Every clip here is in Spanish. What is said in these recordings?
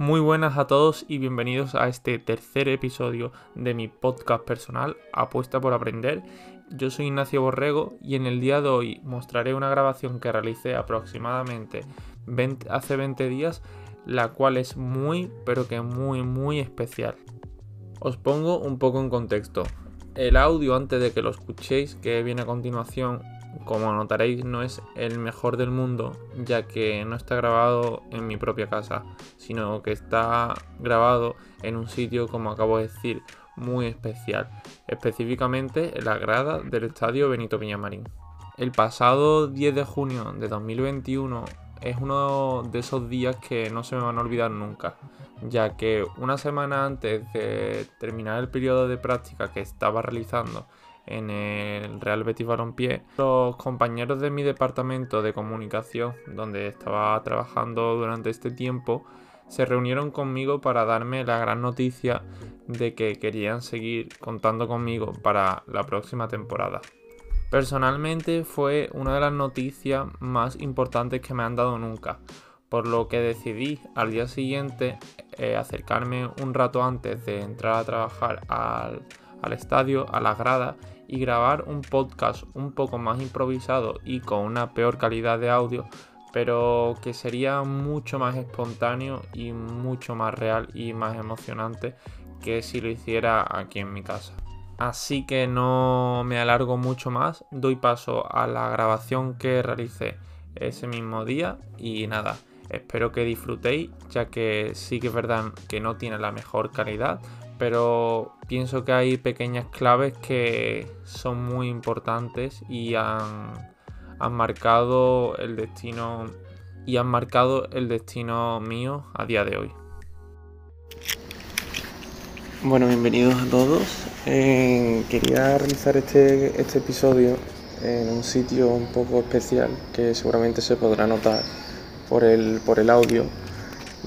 Muy buenas a todos y bienvenidos a este tercer episodio de mi podcast personal Apuesta por Aprender. Yo soy Ignacio Borrego y en el día de hoy mostraré una grabación que realicé aproximadamente hace 20 días, la cual es muy, pero que muy, muy especial. Os pongo un poco en contexto. El audio antes de que lo escuchéis, que viene a continuación, como notaréis, no es el mejor del mundo, ya que no está grabado en mi propia casa, sino que está grabado en un sitio, como acabo de decir, muy especial, específicamente en la grada del estadio Benito Villamarín. El pasado 10 de junio de 2021 es uno de esos días que no se me van a olvidar nunca, ya que una semana antes de terminar el periodo de práctica que estaba realizando en el Real Betis Balompié, los compañeros de mi departamento de comunicación, donde estaba trabajando durante este tiempo, se reunieron conmigo para darme la gran noticia de que querían seguir contando conmigo para la próxima temporada. Personalmente fue una de las noticias más importantes que me han dado nunca, por lo que decidí al día siguiente eh, acercarme un rato antes de entrar a trabajar al, al estadio, a la grada y grabar un podcast un poco más improvisado y con una peor calidad de audio, pero que sería mucho más espontáneo y mucho más real y más emocionante que si lo hiciera aquí en mi casa. Así que no me alargo mucho más, doy paso a la grabación que realicé ese mismo día y nada, espero que disfrutéis ya que sí que es verdad que no tiene la mejor calidad, pero pienso que hay pequeñas claves que son muy importantes y han, han marcado el destino y han marcado el destino mío a día de hoy. Bueno, bienvenidos a todos. Eh, quería realizar este, este episodio en un sitio un poco especial que seguramente se podrá notar por el, por el audio,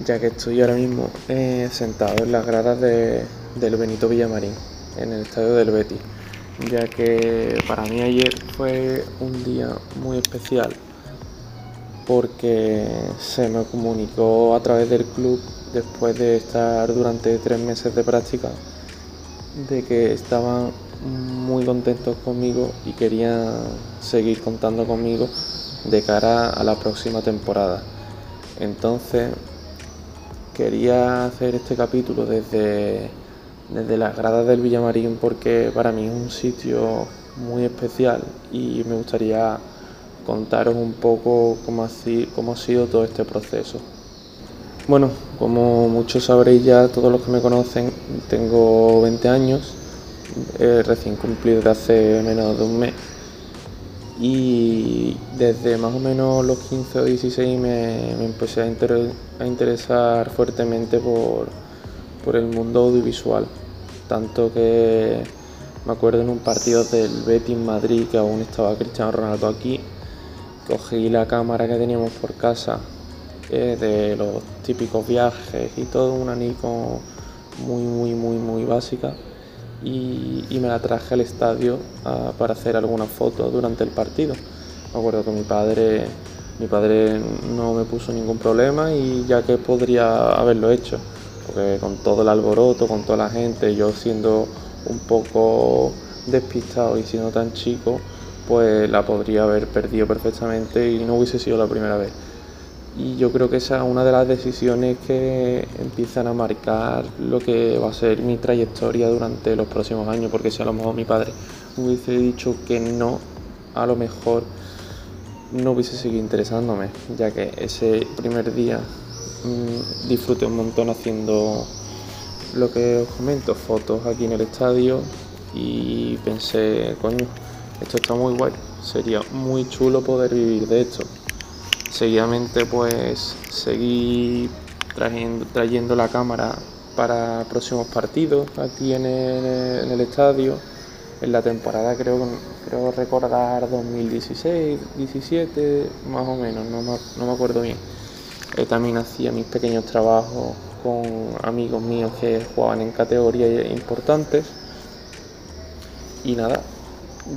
ya que estoy ahora mismo eh, sentado en las gradas de, del Benito Villamarín, en el estadio del Betis, ya que para mí ayer fue un día muy especial porque se me comunicó a través del club después de estar durante tres meses de práctica, de que estaban muy contentos conmigo y querían seguir contando conmigo de cara a la próxima temporada. Entonces quería hacer este capítulo desde, desde las gradas del Villamarín porque para mí es un sitio muy especial y me gustaría contaros un poco cómo ha sido todo este proceso. Bueno, como muchos sabréis ya, todos los que me conocen, tengo 20 años, recién cumplido de hace menos de un mes. Y desde más o menos los 15 o 16 me, empecé a, interesar fuertemente por, por el mundo audiovisual. Tanto que me acuerdo en un partido del Betis Madrid, que aún estaba Cristiano Ronaldo aquí, cogí la cámara que teníamos por casa de los típicos viajes y todo, una Nikon muy, muy, muy, muy básica. Y, me la traje al estadio para hacer algunas fotos durante el partido. Me acuerdo que mi padre, mi padre no me puso ningún problema y ya que podría haberlo hecho, porque con todo el alboroto, con toda la gente, yo siendo un poco despistado y siendo tan chico, pues la podría haber perdido perfectamente y no hubiese sido la primera vez. Y yo creo que esa es una de las decisiones que empiezan a marcar lo que va a ser mi trayectoria durante los próximos años, porque si a lo mejor mi padre hubiese dicho que no, a lo mejor no hubiese seguido interesándome, ya que ese primer día mmm, disfruté un montón haciendo lo que os comento, fotos aquí en el estadio y pensé, coño, esto está muy guay, sería muy chulo poder vivir de esto seguidamente pues seguí trayendo, trayendo la cámara para próximos partidos aquí en el, estadio. En la temporada creo, creo recordar 2016, 17, más o menos, no me, acuerdo bien. Eh, también hacía mis pequeños trabajos con amigos míos que jugaban en categorías importantes. Y nada,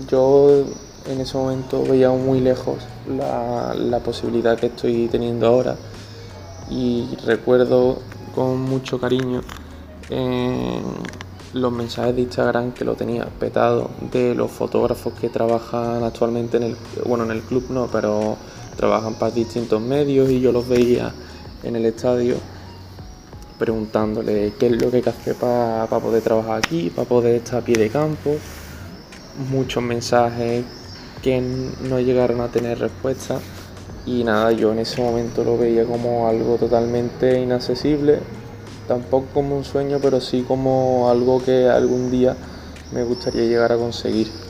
yo en ese momento veía muy lejos la, posibilidad que estoy teniendo ahora y recuerdo con mucho cariño en los mensajes de Instagram que lo tenía petado de los fotógrafos que trabajan actualmente en el bueno en el club no pero trabajan para distintos medios y yo los veía en el estadio preguntándole qué es lo que hay que hacer para poder trabajar aquí, para poder estar a pie de campo. Muchos mensajes que no llegaron a tener respuesta y nada, yo en ese momento lo veía como algo totalmente inaccesible, tampoco como un sueño, pero sí como algo que algún día me gustaría llegar a conseguir.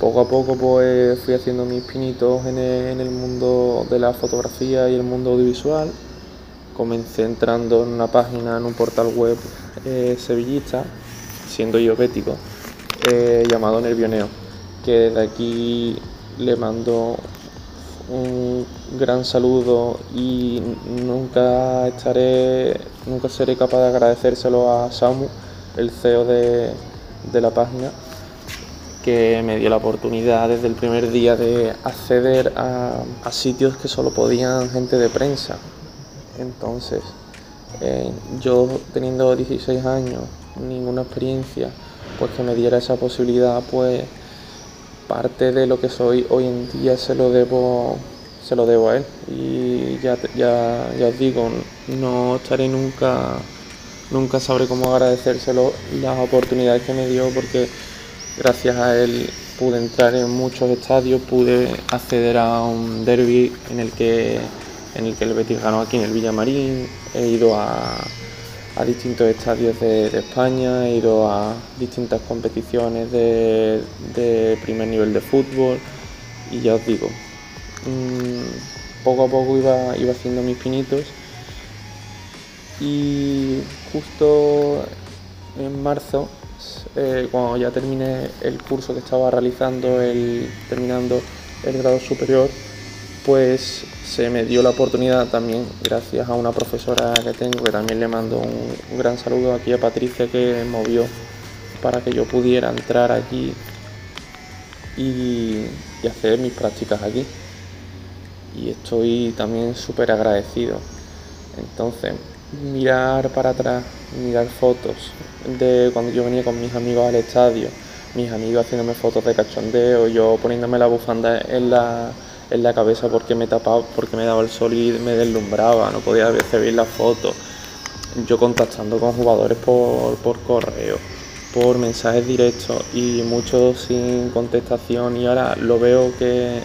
Poco a poco pues fui haciendo mis pinitos en el, mundo de la fotografía y el mundo audiovisual. Comencé entrando en una página, en un portal web eh, sevillista, siendo yo bético, eh, llamado Nervioneo, que desde aquí le mando un gran saludo y nunca estaré, nunca seré capaz de agradecérselo a Samu, el CEO de, la página, que me dio la oportunidad desde el primer día de acceder a, sitios que solo podían gente de prensa. Entonces, eh, yo teniendo 16 años, ninguna experiencia, pues que me diera esa posibilidad, pues parte de lo que soy hoy en día se lo debo se lo debo a él y ya, ya, ya os digo no estaré nunca nunca sabré cómo agradecérselo las oportunidades que me dio porque gracias a él pude entrar en muchos estadios pude acceder a un derby en el que en el que el Betis ganó aquí en el Villamarín he ido a a distintos estadios de, España, he ido a distintas competiciones de, primer nivel de fútbol y ya os digo, mm, poco a poco iba, iba haciendo mis pinitos y justo en marzo, eh, cuando ya terminé el curso que estaba realizando, el, terminando el grado superior, pues se me dio la oportunidad también, gracias a una profesora que tengo, que también le mando un, gran saludo aquí a Patricia, que movió para que yo pudiera entrar aquí y, hacer mis prácticas aquí. Y estoy también súper agradecido. Entonces, mirar para atrás, mirar fotos de cuando yo venía con mis amigos al estadio, mis amigos haciéndome fotos de cachondeo, yo poniéndome la bufanda en la en la cabeza porque me tapaba, porque me daba el sol y me deslumbraba, no podía recibir las fotos. Yo contactando con jugadores por, correo, por mensajes directos y muchos sin contestación. Y ahora lo veo que,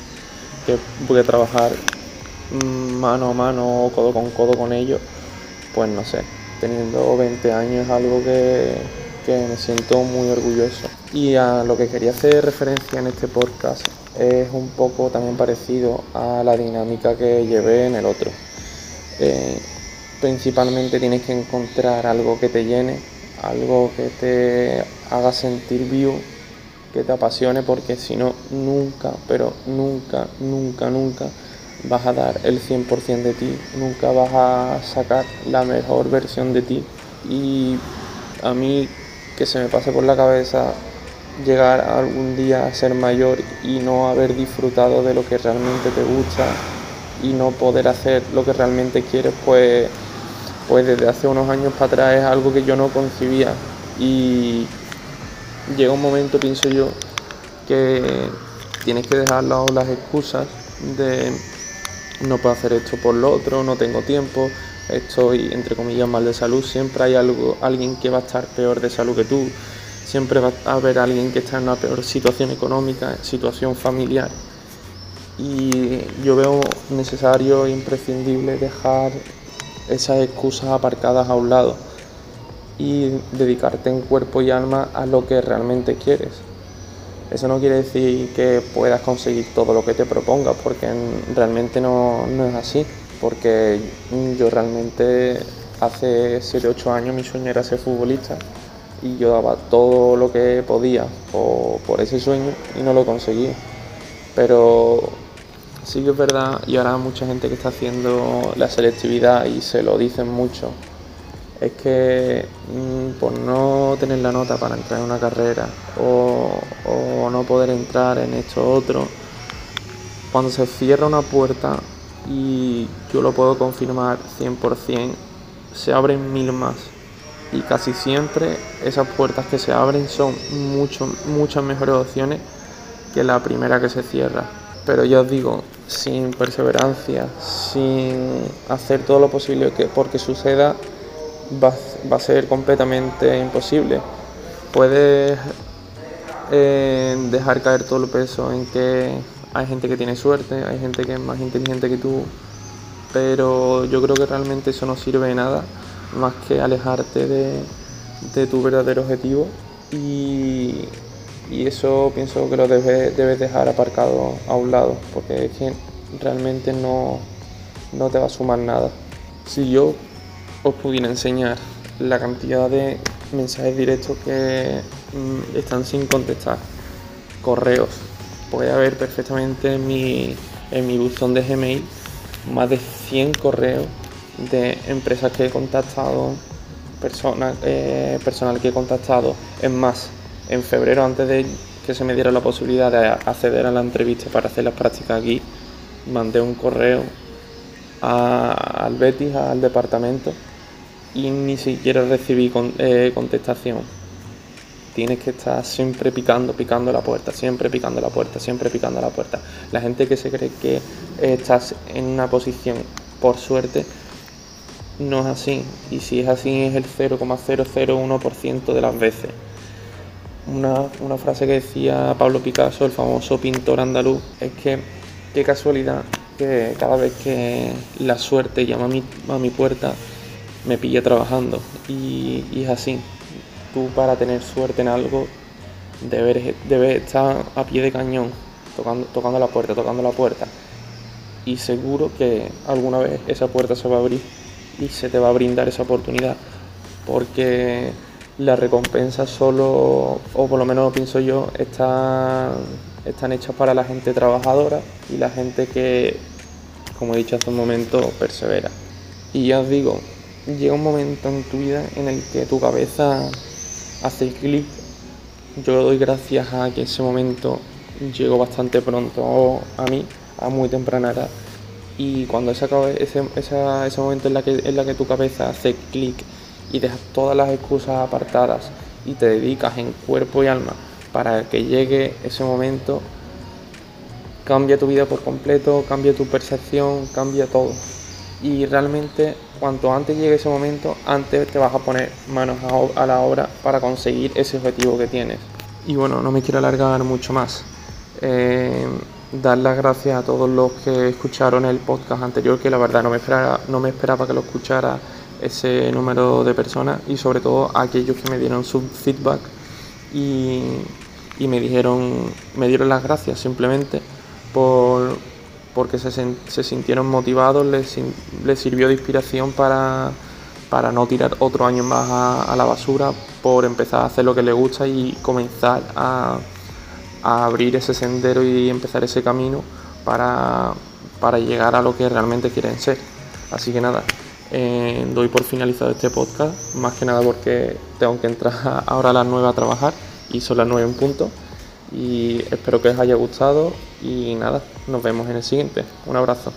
que voy a trabajar mano a mano o codo con codo con ellos, pues no sé, teniendo 20 años es algo que, que me siento muy orgulloso. Y a lo que quería hacer referencia en este podcast es un poco también parecido a la dinámica que llevé en el otro. Eh, principalmente tienes que encontrar algo que te llene, algo que te haga sentir vivo, que te apasione, porque si no, nunca, pero nunca, nunca, nunca vas a dar el 100% de ti, nunca vas a sacar la mejor versión de ti. Y a mí que se me pase por la cabeza llegar algún día a ser mayor y no haber disfrutado de lo que realmente te gusta y no poder hacer lo que realmente quieres, pues, pues desde hace unos años para atrás es algo que yo no concibía. Y llega un momento, pienso yo, que tienes que dejar las excusas de no puedo hacer esto por lo otro, no tengo tiempo, estoy entre comillas mal de salud, siempre hay algo, alguien que va a estar peor de salud que tú siempre va a haber alguien que está en una peor situación económica, situación familiar. Y yo veo necesario e imprescindible dejar esas excusas aparcadas a un lado y dedicarte en cuerpo y alma a lo que realmente quieres. Eso no quiere decir que puedas conseguir todo lo que te propongas, porque realmente no, no es así. Porque yo realmente hace 7-8 años mi sueño era ser futbolista y yo daba todo lo que podía por, ese sueño y no lo conseguí. Pero sí que es verdad, y ahora mucha gente que está haciendo la selectividad y se lo dicen mucho, es que mm, por no tener la nota para entrar en una carrera o, en esto otro, cuando se cierra una puerta, y yo lo puedo confirmar 100%, se abren mil más. Y casi siempre esas puertas que se abren son mucho, muchas mejores opciones que la primera que se cierra. Pero ya os digo, sin perseverancia, sin hacer todo lo posible que porque suceda, va, va a ser completamente imposible. Puedes eh, dejar caer todo el peso en que hay gente que tiene suerte, hay gente que es más inteligente que tú, pero yo creo que realmente eso no sirve de nada más que alejarte de, de tu verdadero objetivo y, y eso pienso que lo debes, debes dejar aparcado a un lado, porque es que realmente no, no te va a sumar nada. Si yo os pudiera enseñar la cantidad de mensajes directos que mm, están sin contestar, correos, puede haber perfectamente en mi, en mi buzón de Gmail más de 100 correos de empresas que he contactado, personas, eh, personal que he contactado. Es más, en febrero, antes de que se me diera la posibilidad de acceder a la entrevista para hacer las prácticas aquí, mandé un correo al Betis, al departamento, y ni siquiera recibí eh, contestación. Tienes que estar siempre picando, picando la puerta, siempre picando la puerta, siempre picando la puerta. La gente que se cree que estás en una posición por suerte, no es así. Y si es así, es el 0,001% de las veces una, frase que decía Pablo Picasso, el famoso pintor andaluz, es que qué casualidad que cada vez que la suerte llama a mi, a mi puerta, me pilla trabajando. Y, es así. Tú para tener suerte en algo debes, estar a pie de cañón, tocando, tocando la puerta, tocando la puerta. Y seguro que alguna vez esa puerta se va a abrir y se te va a brindar esa oportunidad. Porque las recompensas solo, o por lo menos lo pienso yo, están, están hechas para la gente trabajadora y la gente que, como he dicho hace un momento, persevera. Y ya os digo, llega un momento en tu vida en el que tu cabeza hace clic. Yo doy gracias a que ese momento llegó bastante pronto a mí, a muy temprana edad. Y cuando ese, ese, ese momento en la que, en la que tu cabeza hace clic y dejas todas las excusas apartadas y te dedicas en cuerpo y alma para que llegue ese momento, cambia tu vida por completo, cambia tu percepción, cambia todo. Y realmente cuanto antes llegue ese momento, antes te vas a poner manos a la obra para conseguir ese objetivo que tienes. Y bueno, no me quiero alargar mucho más. Eh, dar las gracias a todos los que escucharon el podcast anterior, que la verdad no me esperaba, no me esperaba que lo escuchara ese número de personas y sobre todo a aquellos que me dieron su feedback y, me dijeron, me dieron las gracias simplemente por porque se, se sintieron motivados, les, les, sirvió de inspiración para, para no tirar otro año más a, la basura, por empezar a hacer lo que les gusta y comenzar a, a abrir ese sendero y empezar ese camino para, para llegar a lo que realmente quieren ser. Así que nada, eh, doy por finalizado este podcast, más que nada porque tengo que entrar ahora a las 9 a trabajar y son las 9 en punto. Y espero que os haya gustado y nada, nos vemos en el siguiente. Un abrazo.